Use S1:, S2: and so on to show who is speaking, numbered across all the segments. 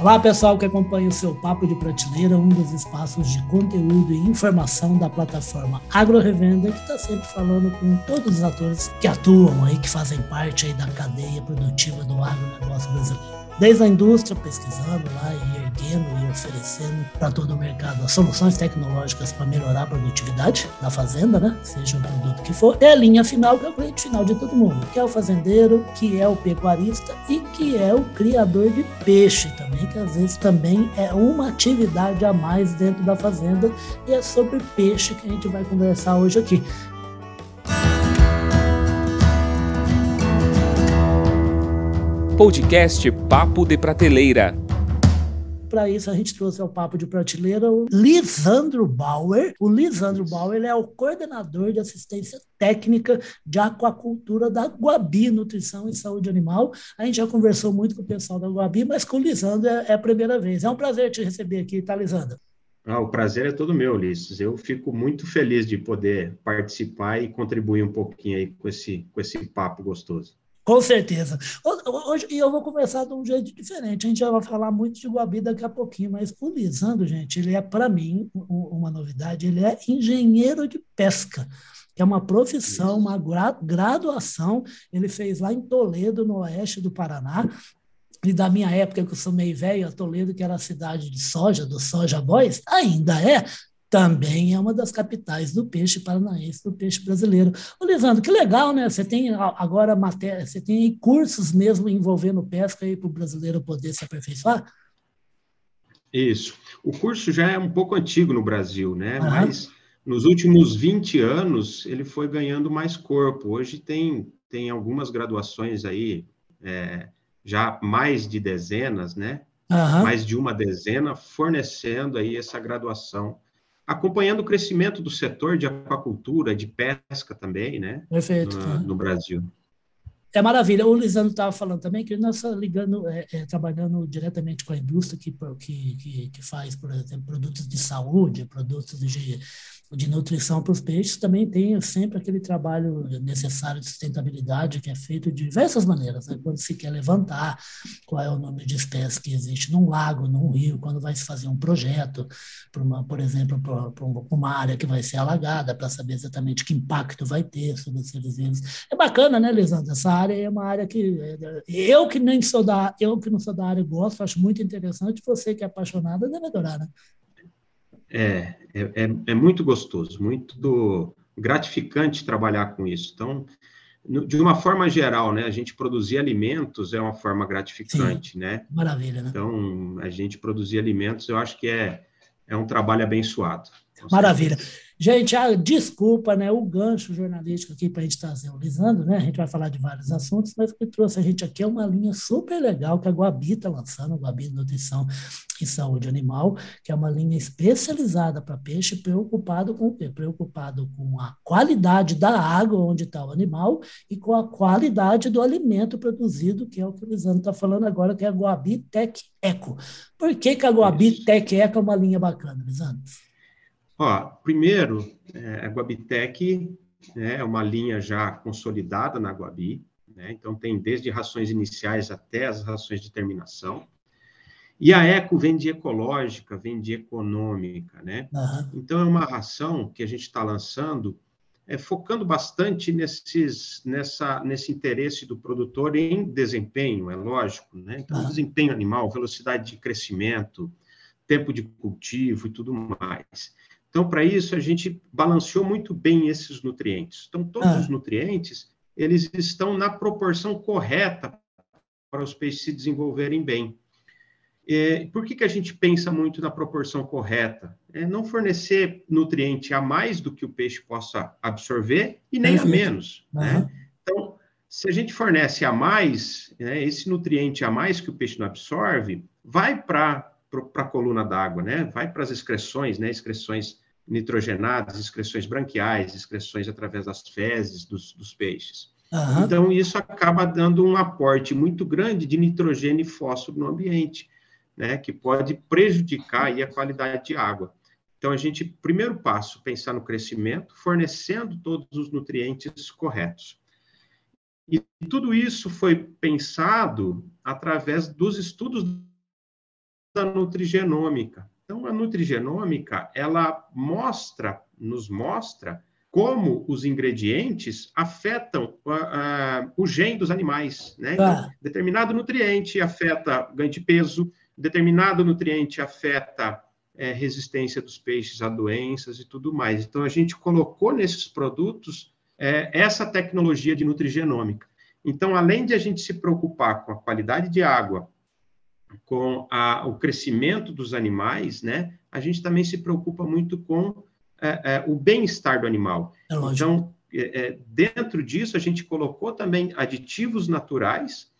S1: Olá, pessoal que acompanha o seu Papo de Prateleira, um dos espaços de conteúdo e informação da plataforma Agro Revenda, que está sempre falando com todos os atores que atuam aí, que fazem parte aí da cadeia produtiva do agronegócio brasileiro desde a indústria, pesquisando lá e erguendo e oferecendo para todo o mercado as soluções tecnológicas para melhorar a produtividade da fazenda, né? seja o produto que for, e a linha final, que é o cliente final de todo mundo, que é o fazendeiro, que é o pecuarista e que é o criador de peixe também, que às vezes também é uma atividade a mais dentro da fazenda, e é sobre peixe que a gente vai conversar hoje aqui.
S2: Podcast Papo de Prateleira.
S1: Para isso, a gente trouxe ao Papo de Prateleira o Lisandro Bauer. O Lisandro Bauer ele é o coordenador de assistência técnica de aquacultura da Guabi Nutrição e Saúde Animal. A gente já conversou muito com o pessoal da Guabi, mas com o Lisandro é, é a primeira vez. É um prazer te receber aqui, tá, Lisandro?
S3: Ah, o prazer é todo meu, Ulisses. Eu fico muito feliz de poder participar e contribuir um pouquinho aí com esse, com esse papo gostoso.
S1: Com certeza. Hoje, e eu vou começar de um jeito diferente. A gente já vai falar muito de Guabi daqui a pouquinho, mas o Lisandro, gente, ele é, para mim, uma novidade, ele é engenheiro de pesca que é uma profissão, uma graduação. Ele fez lá em Toledo, no oeste do Paraná. E da minha época, que eu sou meio velho, Toledo, que era a cidade de soja, do Soja Boys, ainda é, também é uma das capitais do peixe paranaense, do peixe brasileiro. Ô, Lisandro, que legal, né? Você tem agora matéria, você tem cursos mesmo envolvendo pesca aí para o brasileiro poder se aperfeiçoar?
S3: Isso. O curso já é um pouco antigo no Brasil, né? Uhum. Mas nos últimos 20 anos ele foi ganhando mais corpo. Hoje tem, tem algumas graduações aí, é, já mais de dezenas, né? Uhum. Mais de uma dezena fornecendo aí essa graduação acompanhando o crescimento do setor de aquacultura, de pesca também, né?
S1: Perfeito.
S3: No, no Brasil.
S1: É maravilha. O Lisandro estava falando também que nós estamos ligando, é, é, trabalhando diretamente com a indústria que, que, que, faz, por exemplo, produtos de saúde, produtos de de nutrição para os peixes, também tem sempre aquele trabalho necessário de sustentabilidade que é feito de diversas maneiras. Né? Quando se quer levantar qual é o número de espécies que existe num lago, num rio, quando vai se fazer um projeto, para uma, por exemplo, para uma área que vai ser alagada, para saber exatamente que impacto vai ter sobre os seres vivos. É bacana, né, Lisandro? Essa área é uma área que eu que nem sou da, eu que não sou da área gosto, acho muito interessante. Você que é apaixonada deve adorar, né?
S3: É, é, é, é muito gostoso, muito gratificante trabalhar com isso. Então, de uma forma geral, né, a gente produzir alimentos é uma forma gratificante, Sim, né?
S1: Maravilha, né?
S3: Então, a gente produzir alimentos, eu acho que é, é um trabalho abençoado.
S1: Maravilha. Gente, ah, desculpa, né, o gancho jornalístico aqui para a gente trazer o Lisandro, né? A gente vai falar de vários assuntos, mas o que trouxe a gente aqui é uma linha super legal que a Guabi está lançando, a Guabi Nutrição e Saúde Animal, que é uma linha especializada para peixe, preocupado com o quê? Preocupado com a qualidade da água onde está o animal e com a qualidade do alimento produzido, que é o que o Lisandro está falando agora, que é a Guabi Tech Eco. Por que, que a Guabi Tech Eco é uma linha bacana, Lisandro?
S3: Ó, primeiro, é, a Guabitec né, é uma linha já consolidada na Guabi, né, então tem desde rações iniciais até as rações de terminação. E a Eco vem de ecológica, vem de econômica, né? Uhum. Então é uma ração que a gente está lançando, é, focando bastante nesses, nessa, nesse interesse do produtor em desempenho, é lógico, né? Então, uhum. desempenho animal, velocidade de crescimento, tempo de cultivo e tudo mais. Então, para isso, a gente balanceou muito bem esses nutrientes. Então, todos ah. os nutrientes, eles estão na proporção correta para os peixes se desenvolverem bem. É, por que, que a gente pensa muito na proporção correta? É não fornecer nutriente a mais do que o peixe possa absorver e nem a menos. Uhum. Né? Então, se a gente fornece a mais, né, esse nutriente a mais que o peixe não absorve, vai para para a coluna d'água, né? Vai para as excreções, né? Excreções nitrogenadas, excreções branquiais, excreções através das fezes dos, dos peixes. Uhum. Então, isso acaba dando um aporte muito grande de nitrogênio e fósforo no ambiente, né? Que pode prejudicar aí a qualidade de água. Então, a gente, primeiro passo, pensar no crescimento, fornecendo todos os nutrientes corretos. E tudo isso foi pensado através dos estudos da nutrigenômica. Então, a nutrigenômica, ela mostra, nos mostra como os ingredientes afetam uh, uh, o gene dos animais. Né? Então, ah. determinado nutriente afeta ganho de peso, determinado nutriente afeta é, resistência dos peixes a doenças e tudo mais. Então, a gente colocou nesses produtos é, essa tecnologia de nutrigenômica. Então, além de a gente se preocupar com a qualidade de água, com a, o crescimento dos animais, né, a gente também se preocupa muito com é, é, o bem-estar do animal. É então, é, é, dentro disso, a gente colocou também aditivos naturais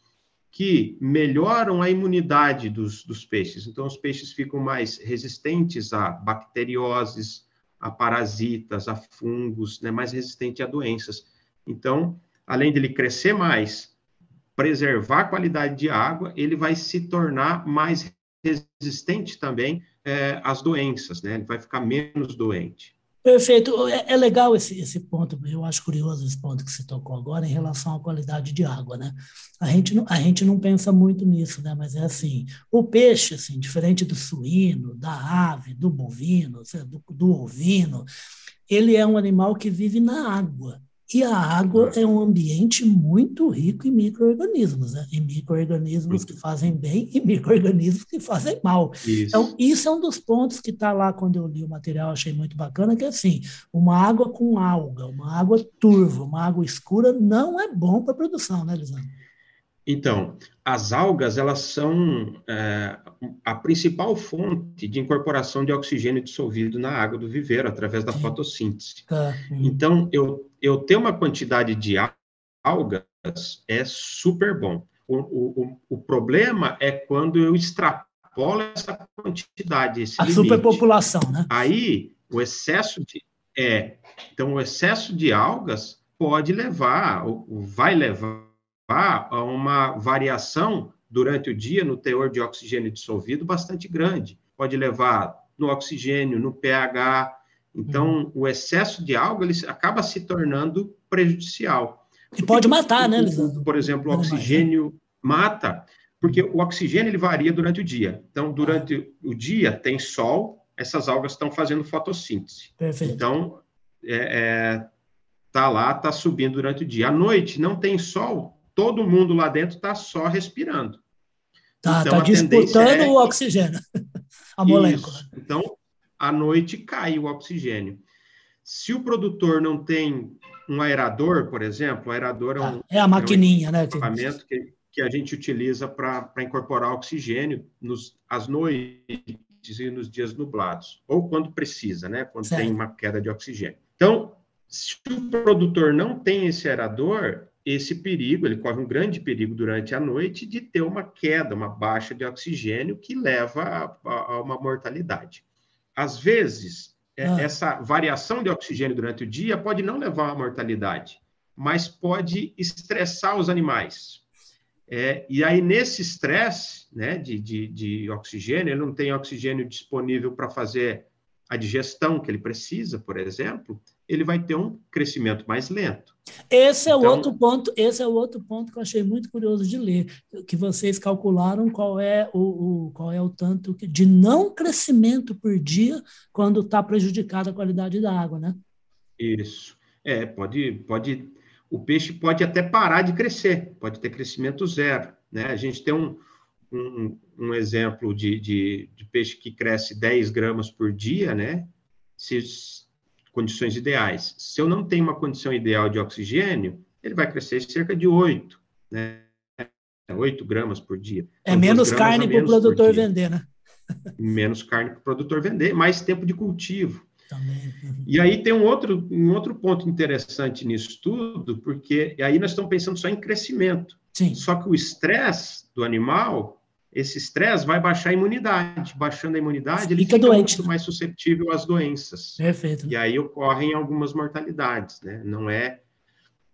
S3: que melhoram a imunidade dos, dos peixes. Então, os peixes ficam mais resistentes a bacterioses, a parasitas, a fungos, né, mais resistente a doenças. Então, além dele crescer mais, preservar a qualidade de água, ele vai se tornar mais resistente também é, às doenças, né? Ele vai ficar menos doente.
S1: Perfeito. É, é, legal esse, esse ponto, eu acho curioso esse ponto que você tocou agora em relação à qualidade de água, né? A gente não, a gente não pensa muito nisso, né? Mas é assim, o peixe, assim, diferente do suíno, da ave, do bovino, do, do ovino, ele é um animal que vive na água. E a água é um ambiente muito rico em micro-organismos, né? em micro-organismos que fazem bem e micro-organismos que fazem mal. Isso. Então, isso é um dos pontos que está lá quando eu li o material, achei muito bacana, que é assim, uma água com alga, uma água turva, uma água escura não é bom para a produção, né, Lisandro?
S3: Então, as algas, elas são é, a principal fonte de incorporação de oxigênio dissolvido na água do viveiro, através da fotossíntese. Tá. Então, eu, eu ter uma quantidade de algas é super bom. O, o, o problema é quando eu extrapolo essa quantidade, esse
S1: A limite. superpopulação, né?
S3: Aí, o excesso de... É, então, o excesso de algas pode levar, ou vai levar a uma variação durante o dia no teor de oxigênio dissolvido bastante grande. Pode levar no oxigênio, no pH. Então, uhum. o excesso de algo ele acaba se tornando prejudicial.
S1: E pode matar, né, Lisandro?
S3: Por exemplo, o oxigênio mata, porque o oxigênio ele varia durante o dia. Então, durante ah. o dia tem sol, essas algas estão fazendo fotossíntese. Perfeito. Então, é, é, tá lá, tá subindo durante o dia. À noite não tem sol, todo mundo lá dentro está só respirando.
S1: Tá, então, tá disputando é... o oxigênio, a molécula. Isso.
S3: Então, à noite cai o oxigênio. Se o produtor não tem um aerador, por exemplo, o aerador é, um,
S1: é a maquininha, é um
S3: né? equipamento que, que a gente utiliza para incorporar oxigênio nos, às noites e nos dias nublados, ou quando precisa, né? Quando certo. tem uma queda de oxigênio. Então, se o produtor não tem esse aerador, esse perigo, ele corre um grande perigo durante a noite de ter uma queda, uma baixa de oxigênio que leva a, a, a uma mortalidade. Às vezes, é, ah. essa variação de oxigênio durante o dia pode não levar à mortalidade, mas pode estressar os animais. É, e aí, nesse estresse né, de, de, de oxigênio, ele não tem oxigênio disponível para fazer a digestão que ele precisa, por exemplo, ele vai ter um crescimento mais lento.
S1: Esse é então, o outro ponto, esse é o outro ponto que eu achei muito curioso de ler, que vocês calcularam qual é o, o qual é o tanto de não crescimento por dia quando está prejudicada a qualidade da água, né?
S3: Isso. É, pode, pode, o peixe pode até parar de crescer, pode ter crescimento zero, né? A gente tem um, um, um exemplo de, de, de peixe que cresce 10 gramas por dia, né? Se condições ideais. Se eu não tenho uma condição ideal de oxigênio, ele vai crescer cerca de 8, né? 8 gramas por dia.
S1: É então, menos carne para o produtor vender, né?
S3: menos carne para o produtor vender, mais tempo de cultivo. Também. E aí tem um outro, um outro ponto interessante nisso tudo, porque aí nós estamos pensando só em crescimento. Sim. Só que o estresse do animal esse estresse vai baixar a imunidade. Baixando a imunidade, fica ele fica doente, muito né? mais suscetível às doenças.
S1: Perfeito.
S3: E aí ocorrem algumas mortalidades, né? Não é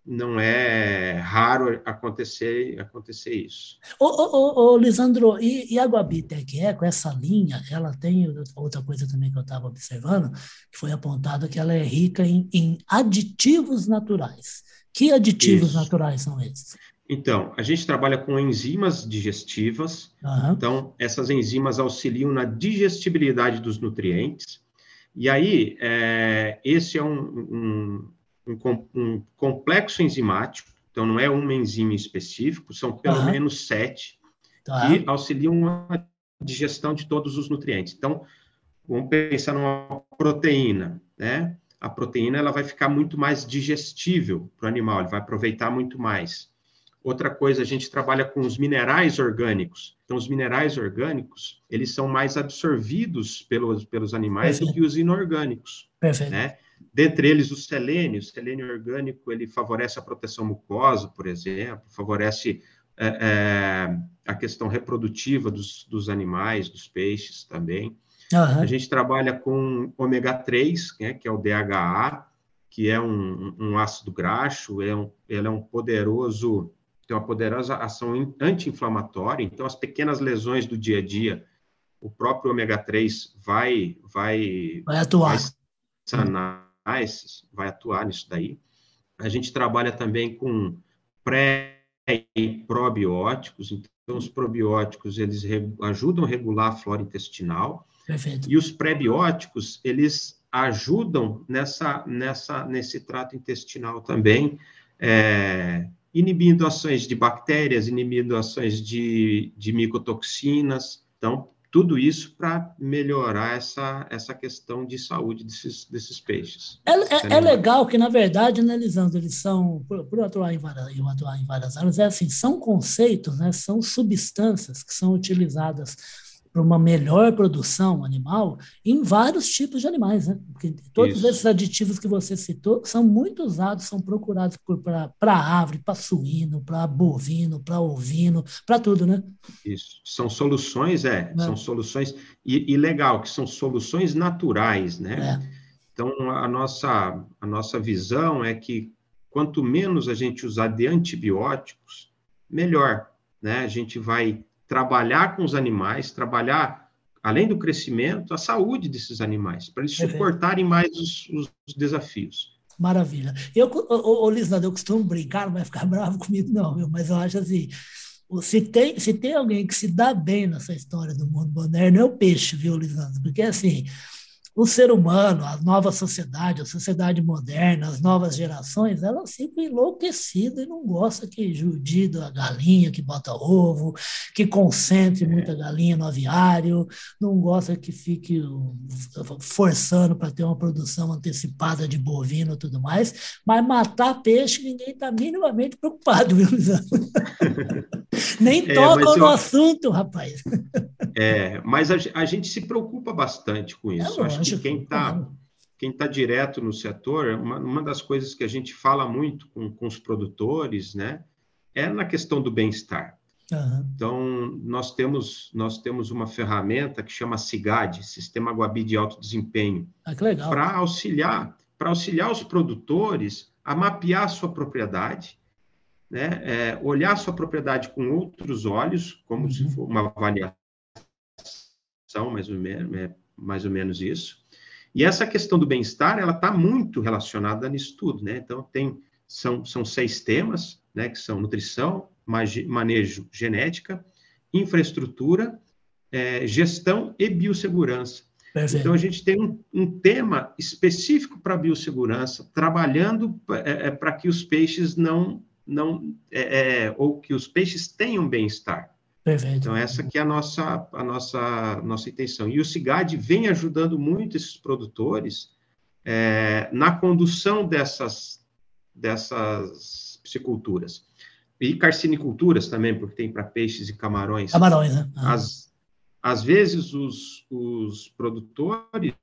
S3: não é raro acontecer acontecer isso.
S1: Ô, ô, ô, Lisandro, e, e a Guabitec é com essa linha, ela tem outra coisa também que eu estava observando, que foi apontado que ela é rica em, em aditivos naturais. Que aditivos isso. naturais são esses?
S3: Então, a gente trabalha com enzimas digestivas. Uhum. Então, essas enzimas auxiliam na digestibilidade dos nutrientes. E aí, é, esse é um, um, um, um, complexo enzimático. Então, não é uma enzima específico, são pelo uhum. menos sete tá. que auxiliam na digestão de todos os nutrientes. Então, vamos pensar numa proteína, né? A proteína ela vai ficar muito mais digestível para o animal, ele vai aproveitar muito mais. Outra coisa, a gente trabalha com os minerais orgânicos. Então, os minerais orgânicos, eles são mais absorvidos pelos, pelos animais Perfeito. do que os inorgânicos. Perfeito. Né? Dentre eles, o selênio. O selênio orgânico, ele favorece a proteção mucosa, por exemplo, favorece é, é, a questão reprodutiva dos, dos animais, dos peixes também. Uhum. A gente trabalha com ômega 3, né, que é o DHA, que é um, um ácido graxo, é um, ele é um poderoso tem uma poderosa ação anti-inflamatória, então as pequenas lesões do dia a dia, o próprio ômega 3 vai vai
S1: vai atuar,
S3: vai sanar, vai atuar nisso daí. A gente trabalha também com pré e probióticos, então os probióticos eles ajudam a regular a flora intestinal. Perfeito. E os prebióticos, eles ajudam nessa, nessa, nesse trato intestinal também, é, inibindo ações de bactérias, inibindo ações de, de micotoxinas. Então, tudo isso para melhorar essa, essa questão de saúde desses, desses peixes.
S1: É, é, é legal que, na verdade, né, Lisandro, eles são, por, por atuar, em várias, atuar em várias áreas, é assim, são conceitos, né, são substâncias que são utilizadas para uma melhor produção animal em vários tipos de animais, né? Porque todos Isso. esses aditivos que você citou são muito usados, são procurados para ave, para suíno, para bovino, para ovino, para tudo, né?
S3: Isso. São soluções, é, é. são soluções, e, e, legal, que são soluções naturais, né? É. Então, a nossa, a nossa visão é que quanto menos a gente usar de antibióticos, melhor, né? A gente vai trabalhar com os animais, trabalhar, além do crescimento, a saúde desses animais, para eles suportarem mais os, os, desafios.
S1: Maravilha. Eu, ô, ô, Lisandro, eu costumo brincar, não vai ficar bravo comigo, não, meu, mas eu acho assim. Se tem, se tem alguém que se dá bem nessa história do mundo moderno, é o peixe, viu, Lisandro? Porque assim, o ser humano, a nova sociedade, a sociedade moderna, as novas gerações, elas ficam enlouquecidas e não gostam que judie a galinha que bota ovo, que concentre muita galinha no aviário, não gosta que fique forçando para ter uma produção antecipada de bovino e tudo mais, mas matar peixe ninguém está minimamente preocupado, viu, Nem é, tocam no assunto, rapaz.
S3: É, mas a, a, gente se preocupa bastante com isso. É, Acho que quem está quem tá direto no setor, uma, uma das coisas que a gente fala muito com, com os produtores, né, é na questão do bem-estar. Uhum. Então, nós temos, nós temos uma ferramenta que chama SIGAD, Sistema Guabi de Alto Desempenho,
S1: ah,
S3: para auxiliar, para auxiliar os produtores a mapear a sua propriedade, né, é, olhar a sua propriedade com outros olhos, como uhum. se for uma avaliação, mais ou menos, é, mais ou menos isso. E essa questão do bem-estar, ela está muito relacionada nisso tudo, né? Então, tem, são, são seis temas, né? Que são nutrição, manejo genética, infraestrutura, é, gestão e biossegurança. Perfeito. Então, a gente tem um, um tema específico para biossegurança, trabalhando é, é para que os peixes não, não é, é, ou que os peixes tenham bem-estar. Perfeito. Então, essa que é a nossa, a nossa, nossa intenção. E o CIGAD vem ajudando muito esses produtores é, na condução dessas, dessas pisciculturas. E carciniculturas também, porque tem para peixes e camarões.
S1: Camarões, né?
S3: Ah. Às, às vezes, os, os produtores,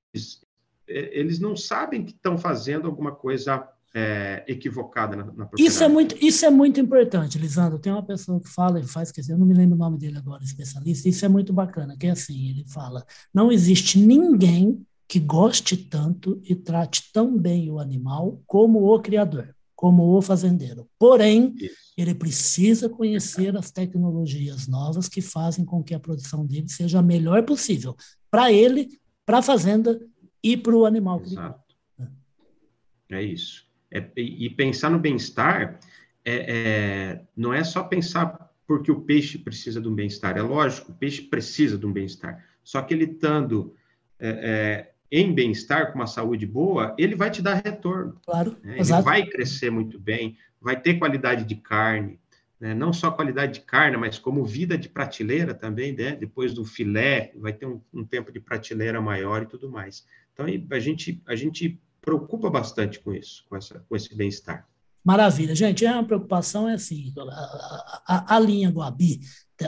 S3: é, eles não sabem que estão fazendo alguma coisa é, equivocada na, na
S1: Isso é muito, isso é muito importante, Lisandro. Tem uma pessoa que fala e faz, quer dizer, eu não me lembro o nome dele agora, especialista. Isso é muito bacana, que é assim, ele fala: não existe ninguém que goste tanto e trate tão bem o animal como o criador como o fazendeiro. Porém, Isso. ele precisa conhecer as tecnologias novas que fazem com que a produção dele seja a melhor possível para ele, para a fazenda e para o animal.
S3: Exato. É isso. É, e pensar no bem-estar é, é, não é só pensar porque o peixe precisa de um bem-estar. É lógico, o peixe precisa de um bem-estar. Só que ele estando é, é em bem-estar, com uma saúde boa, ele vai te dar retorno.
S1: Claro.
S3: Né? Ele vai crescer muito bem, vai ter qualidade de carne, né? não só qualidade de carne, mas como vida de prateleira também, né? depois do filé, vai ter um, um tempo de prateleira maior e tudo mais. Então, a gente, a gente preocupa bastante com isso, com, essa, com esse bem-estar.
S1: Maravilha, gente. É uma preocupação é assim, a, a, a linha Guabi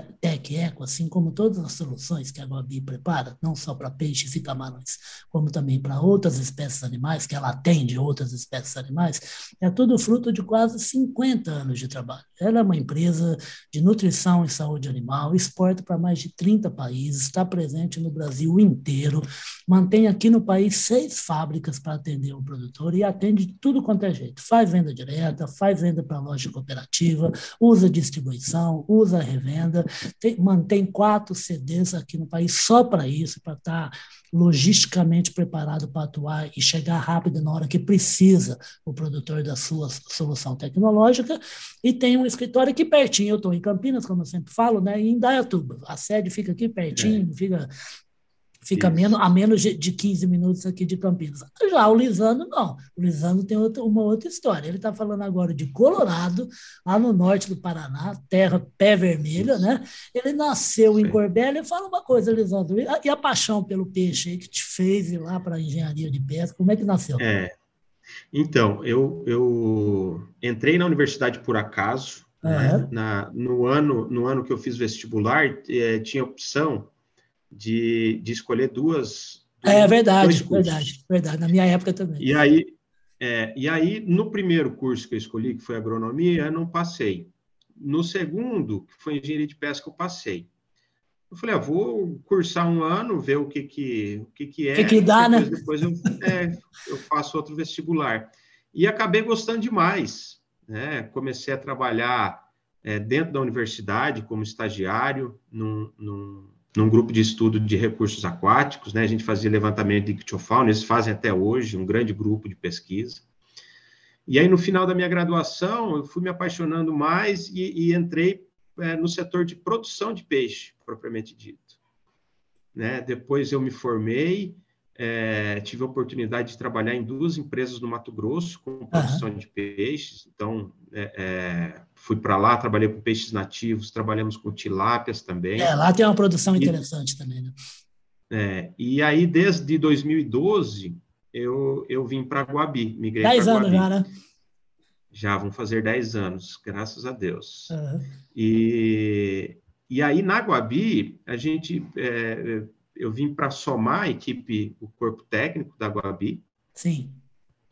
S1: Tech Eco, assim como todas as soluções que a Guabi prepara, não só para peixes e camarões, como também para outras espécies animais, que ela atende outras espécies animais, é tudo fruto de quase 50 anos de trabalho. Ela é uma empresa de nutrição e saúde animal, exporta para mais de 30 países, está presente no Brasil inteiro, mantém aqui no país seis fábricas para atender o produtor e atende de tudo quanto é jeito. Faz venda direta, faz venda para loja cooperativa, usa distribuição, usa revenda, tem, mantém quatro CDs aqui no país só para isso, para estar tá logisticamente preparado para atuar e chegar rápido na hora que precisa o produtor da sua solução tecnológica. E tem um escritório aqui pertinho. Eu estou em Campinas, como eu sempre falo, né, em Indaiatuba. A sede fica aqui pertinho, é. fica Fica menos, a menos de, de 15 minutos aqui de Campinas. Já o Lisandro, não. O Lisandro tem outra, uma outra história. Ele está falando agora de Colorado, lá no norte do Paraná, terra pé vermelha, né? Ele nasceu Sim. em Corbélia. Fala uma coisa, Lisandro, e a, e a paixão pelo peixe aí que te fez ir lá para a engenharia de pesca, como é que nasceu?
S3: É. Então, eu, eu entrei na universidade por acaso, uhum. né? na, no, ano, no ano que eu fiz vestibular, eh, tinha opção de, de escolher duas.
S1: É verdade, verdade, verdade. Na minha época também.
S3: E aí, é, e aí, no primeiro curso que eu escolhi, que foi agronomia, eu não passei. No segundo, que foi engenharia de pesca, eu passei. Eu falei, ah, vou cursar um ano, ver o que que, o que, que é. O
S1: que, que dá,
S3: depois,
S1: né?
S3: Depois eu, é, eu faço outro vestibular. E acabei gostando demais. Né? Comecei a trabalhar é, dentro da universidade como estagiário, num, num, num grupo de estudo de recursos aquáticos, né? A gente fazia levantamento de ictiofauna, eles fazem até hoje, um grande grupo de pesquisa. E aí, no final da minha graduação, eu fui me apaixonando mais e, e entrei é, no setor de produção de peixe, propriamente dito. Né? Depois eu me formei, é, tive a oportunidade de trabalhar em duas empresas no Mato Grosso com produção uhum. de peixes. Então, é, é, fui para lá, trabalhei com peixes nativos, trabalhamos com tilápias também.
S1: É, lá tem uma produção interessante e, também, né?
S3: É, e aí, desde 2012, eu, eu vim para Guabi, migrei
S1: para Guabi. anos já, né?
S3: Já vão fazer 10 anos, graças a Deus. Uhum. E, e aí, na Guabi, a gente é, eu vim para somar a equipe, o corpo técnico da Guabi.
S1: Sim.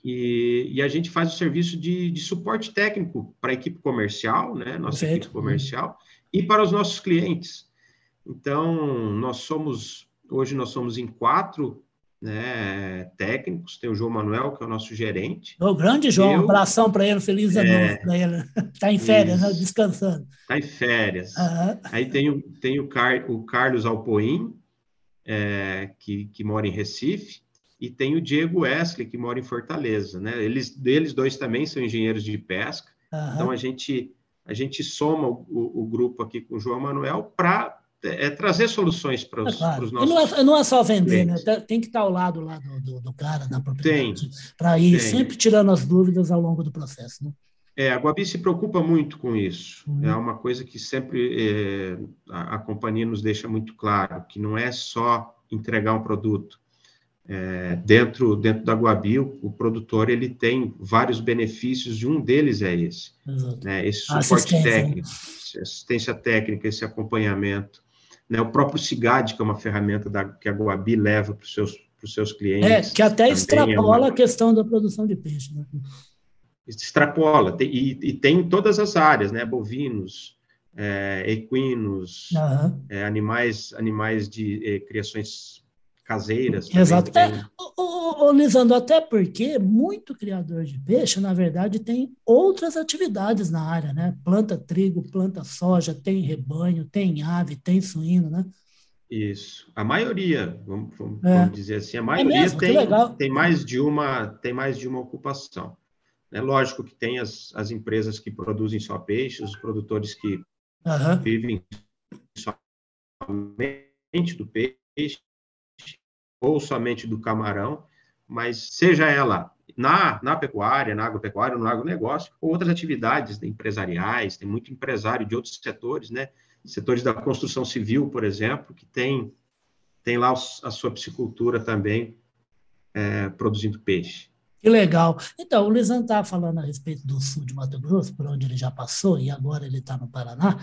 S3: E, e a gente faz o serviço de, de suporte técnico para a equipe comercial, né? Nossa Perfeito. equipe comercial, e para os nossos clientes. Então, nós somos, hoje nós somos em quatro né, técnicos, tem o João Manuel, que é o nosso gerente.
S1: O grande João, eu, um abração para ele, feliz ano é, para ele. Está em férias, né, descansando.
S3: Está em férias. Uhum. Aí tem, tem o, Car, o Carlos Alpoim, é, que, que mora em Recife, e tem o Diego Wesley, que mora em Fortaleza. Né? Eles, eles dois também são engenheiros de pesca, uhum. então a gente, a gente soma o, o, o grupo aqui com o João Manuel para é, trazer soluções para os, é claro. nossos.
S1: não, é, não é só vender, né? tem que estar ao lado lá do, do, do cara, da propriedade, para ir tem. sempre tirando as dúvidas ao longo do processo. Né?
S3: É, a Guabi se preocupa muito com isso. Uhum. É uma coisa que sempre é, a, a, companhia nos deixa muito claro, que não é só entregar um produto. É, dentro, dentro da Guabi, o, o, produtor ele tem vários benefícios e um deles é esse. Né, esse suporte né? técnico, assistência técnica, esse acompanhamento. Né, o próprio CIGAD, que é uma ferramenta da, que a Guabi leva para os seus, seus clientes.
S1: É, que até extrapola é uma... a questão da produção de peixe. Né?
S3: Extrapola, tem, e, e, tem todas as áreas, né? Bovinos, é, equinos, uhum. é, animais, animais de é, criações caseiras.
S1: Exato. É, ô, ô, Lisandro, até porque muito criador de peixe, na verdade, tem outras atividades na área, né? Planta trigo, planta soja, tem rebanho, tem ave, tem suíno, né?
S3: Isso. A maioria, vamos, vamos, é. vamos dizer assim, a é maioria mesmo, tem, tem, mais de uma, tem mais de uma ocupação. É lógico que tem as, as empresas que produzem só peixe, os produtores que uhum. vivem somente do peixe ou somente do camarão, mas seja ela na, na pecuária, na agropecuária, no agronegócio, ou outras atividades empresariais, tem muito empresário de outros setores, né? Setores da construção civil, por exemplo, que tem, tem lá a sua piscicultura também é, produzindo peixe.
S1: Que legal. Então, o Lisan está falando a respeito do sul de Mato Grosso, por onde ele já passou, e agora ele está no Paraná.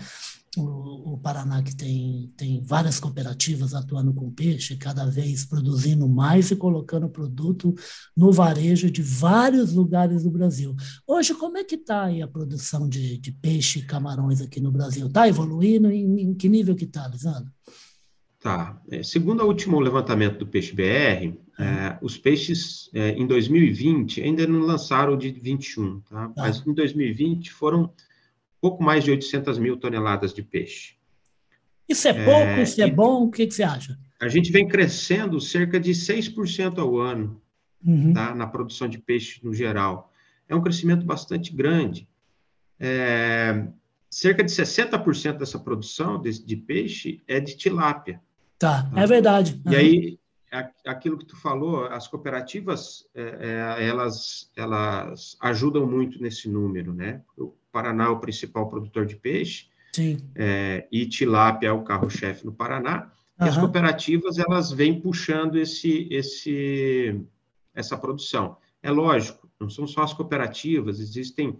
S1: O, o, Paraná que tem, tem várias cooperativas atuando com peixe, cada vez produzindo mais e colocando produto no varejo de vários lugares do Brasil. Hoje, como é que está a produção de, de peixe e camarões aqui no Brasil? Está evoluindo? Em, em que nível que está, Lisandro?
S3: Tá. É, segundo o último levantamento do Peixe BR, é, os peixes é, em 2020 ainda não lançaram o de 21, tá? tá? Mas em 2020 foram pouco mais de 800 mil toneladas de peixe.
S1: Isso é pouco? É, isso é bom? O que, que, você acha?
S3: A gente vem crescendo cerca de 6% ao ano uhum. tá? na produção de peixe no geral. É um crescimento bastante grande. É, cerca de 60% dessa produção de, de peixe é de tilápia.
S1: Tá, tá? é verdade.
S3: E aí, aquilo que tu falou, as cooperativas, é, é, elas, elas ajudam muito nesse número, né? O Paraná é o principal produtor de peixe,
S1: Sim.
S3: É, e tilápia é o carro-chefe no Paraná, uhum. e as cooperativas, elas vêm puxando esse, esse, essa produção. É lógico, não são só as cooperativas, existem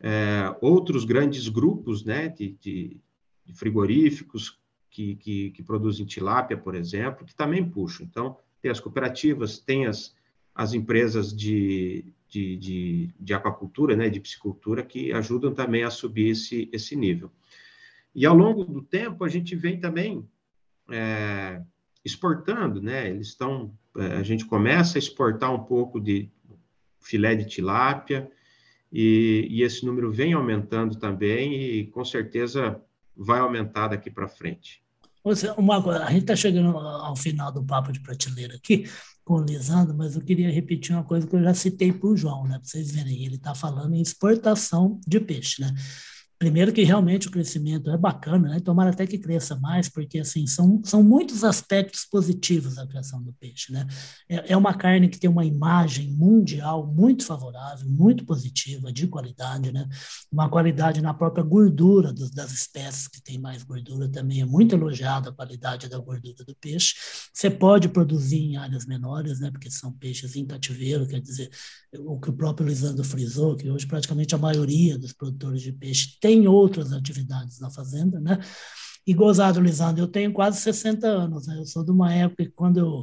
S3: é, outros grandes grupos, né, de, de, de frigoríficos, que, que, que produzem tilápia, por exemplo, que também puxam. Então, tem as cooperativas, tem as, as empresas de, de, de, de aquacultura, né, de piscicultura, que ajudam também a subir esse, esse nível. E ao longo do tempo, a gente vem também é, exportando, né? Eles estão, é, a gente começa a exportar um pouco de filé de tilápia, e, e esse número vem aumentando também, e com certeza vai aumentar daqui para frente.
S1: Uma coisa, a gente está chegando ao final do papo de prateleira aqui com o Lisandro, mas eu queria repetir uma coisa que eu já citei para o João, né? Para vocês verem, ele está falando em exportação de peixe, né? Primeiro que realmente o crescimento é bacana, né? Tomara até que cresça mais, porque assim são, são muitos aspectos positivos da criação do peixe, né? É, é uma carne que tem uma imagem mundial muito favorável, muito positiva, de qualidade, né? Uma qualidade na própria gordura dos, das espécies que tem mais gordura também é muito elogiada a qualidade da gordura do peixe. Você pode produzir em áreas menores, né? Porque são peixes em cativeiro, quer dizer, o que o próprio Lisandro frisou, que hoje praticamente a maioria dos produtores de peixe tem outras atividades na fazenda, né? E gozado, Lisandro, eu tenho quase 60 anos, né? Eu sou de uma época que quando eu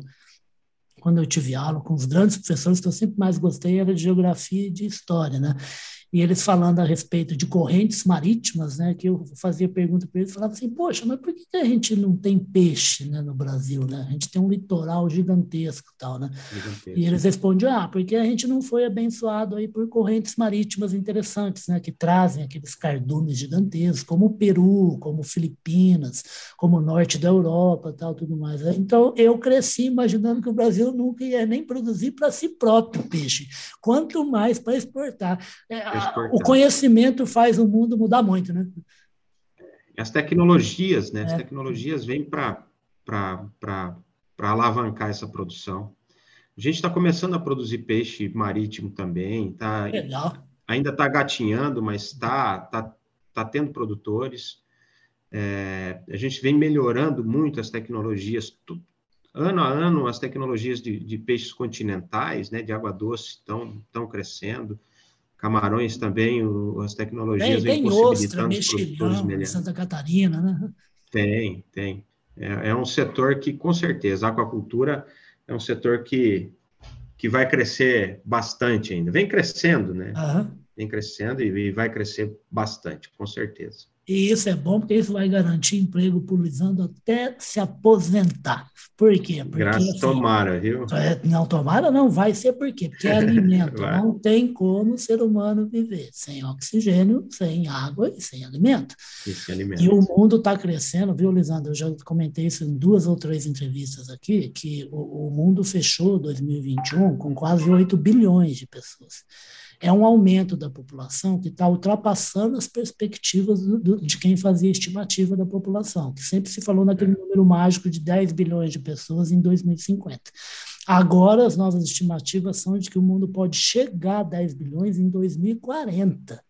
S1: quando eu tive aula com os grandes professores que eu sempre mais gostei era de geografia e de história, né? E eles falando a respeito de correntes marítimas, né, que eu fazia pergunta para eles, falava assim, poxa, mas por que, a gente não tem peixe né, no Brasil, né? A gente tem um litoral gigantesco tal, né? Gigantesco. E eles respondiam, ah, porque a gente não foi abençoado aí por correntes marítimas interessantes, né, que trazem aqueles cardumes gigantescos, como o Peru, como Filipinas, como o norte da Europa, tal, tudo mais. Então, eu cresci imaginando que o Brasil nunca ia nem produzir para si próprio peixe, quanto mais para exportar. É, o conhecimento faz o mundo mudar muito, né?
S3: As tecnologias, né? As é. tecnologias vêm para alavancar essa produção. A gente está começando a produzir peixe marítimo também, tá?
S1: Legal.
S3: Ainda está gatinhando, mas está tá, tá tendo produtores. É, a gente vem melhorando muito as tecnologias. Ano a ano, as tecnologias de, de peixes continentais, né, de água doce, estão crescendo. Camarões também, o, as tecnologias
S1: tem, vêm possibilitando ostra, os produtores melhores. Santa Catarina, né?
S3: Tem, tem. É, é, um setor que, com certeza, a aquacultura é um setor que, que vai crescer bastante ainda. Vem crescendo, né?
S1: Uhum.
S3: Vem crescendo e vai crescer bastante, com certeza.
S1: E isso é bom, porque isso vai garantir emprego para o Lisandro até se aposentar. Por quê?
S3: Porque, Graças assim, tomara, viu?
S1: É, não, tomara não, vai ser por quê? Porque é alimento. não tem como o ser humano viver sem oxigênio, sem água e sem alimento.
S3: E sem alimento.
S1: E o mundo está crescendo, viu, Lisandro? Eu já comentei isso em duas ou três entrevistas aqui, que o, o mundo fechou 2021 com quase 8 bilhões de pessoas é um aumento da população que está ultrapassando as perspectivas do, do, de quem fazia estimativa da população, que sempre se falou naquele é. número mágico de 10 bilhões de pessoas em 2050. Agora, as novas estimativas são de que o mundo pode chegar a 10 bilhões em 2040.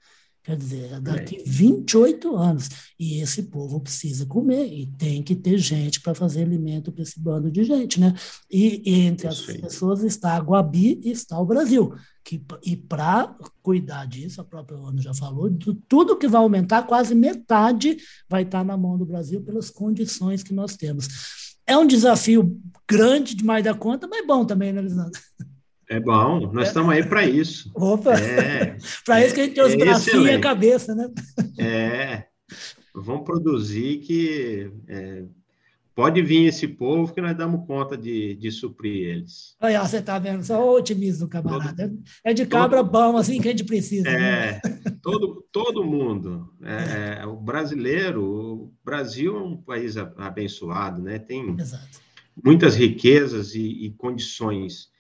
S1: Quer dizer, é daqui 28 anos. E esse povo precisa comer e tem que ter gente para fazer alimento para esse bando de gente, né? E, e entre as pessoas está a Guabi e está o Brasil. Que, e para cuidar disso, a própria ONU já falou, tudo que vai aumentar, quase metade vai estar na mão do Brasil pelas condições que nós temos. É um desafio grande demais da conta, mas bom também, né, Lisandro?
S3: É bom, nós é. estamos aí para isso.
S1: Opa! É, para isso que a gente tem os é bracinhos e a cabeça, né?
S3: É, vamos produzir que é, pode vir esse povo que nós damos conta de, de suprir eles.
S1: Olha, você está vendo, só o otimismo, camarada. Todo, é de cabra todo, bom, assim que a gente precisa.
S3: É, né? todo, todo mundo. É, é. o brasileiro, o Brasil é um país abençoado, né? Tem Exato. muitas riquezas e, e condições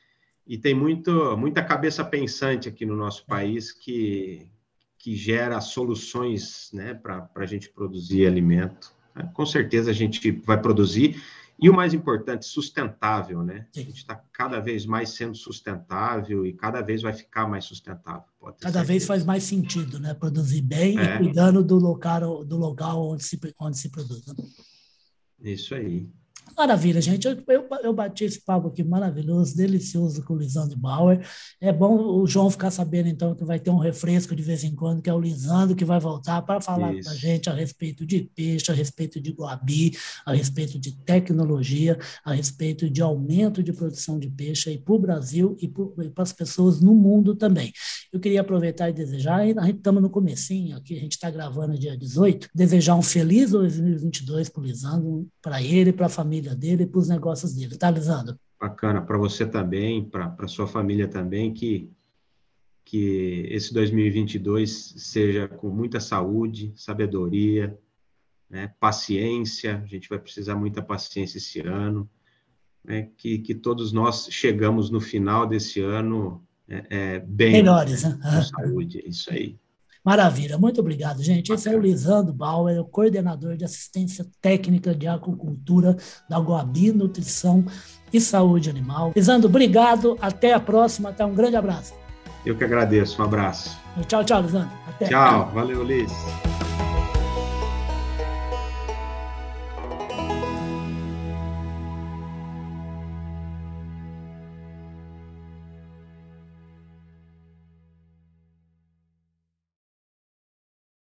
S3: e tem muito, muita cabeça pensante aqui no nosso país que, que gera soluções né, para a gente produzir alimento. Com certeza a gente vai produzir, e o mais importante, sustentável, né? A gente está cada vez mais sendo sustentável e cada vez vai ficar mais sustentável.
S1: cada certeza. vez faz mais sentido, né? Produzir bem é. e cuidando do local, do local onde se, onde se produz. Né?
S3: Isso aí.
S1: Maravilha, gente. Eu, eu, eu, bati esse papo aqui maravilhoso, delicioso com o Lisandro Bauer. É bom o João ficar sabendo, então, que vai ter um refresco de vez em quando, que é o Lisandro, que vai voltar para falar com a gente a respeito de peixe, a respeito de guabi, a respeito de tecnologia, a respeito de aumento de produção de peixe aí para o Brasil e para as pessoas no mundo também. Eu queria aproveitar e desejar, a gente estamos no comecinho aqui, a gente está gravando dia 18, desejar um feliz 2022 para o Lisandro, para ele, para a família família dele e para os negócios dele, tá, Lisandro?
S3: Bacana, para você também, para sua família também, que, que esse 2022 seja com muita saúde, sabedoria, né, paciência, a gente vai precisar muita paciência esse ano, né, que, que todos nós chegamos no final desse ano é, é, bem.
S1: Melhores,
S3: né? Com saúde, é isso aí.
S1: Maravilha, muito obrigado, gente. Esse é o Lisandro Bauer, o coordenador de assistência técnica de aquacultura da Guabi Nutrição e Saúde Animal. Lisandro, obrigado. Até a próxima. Até um grande abraço.
S3: Eu que agradeço. Um abraço.
S1: Tchau, tchau, Lisandro.
S3: Até. Tchau. Valeu, Liz.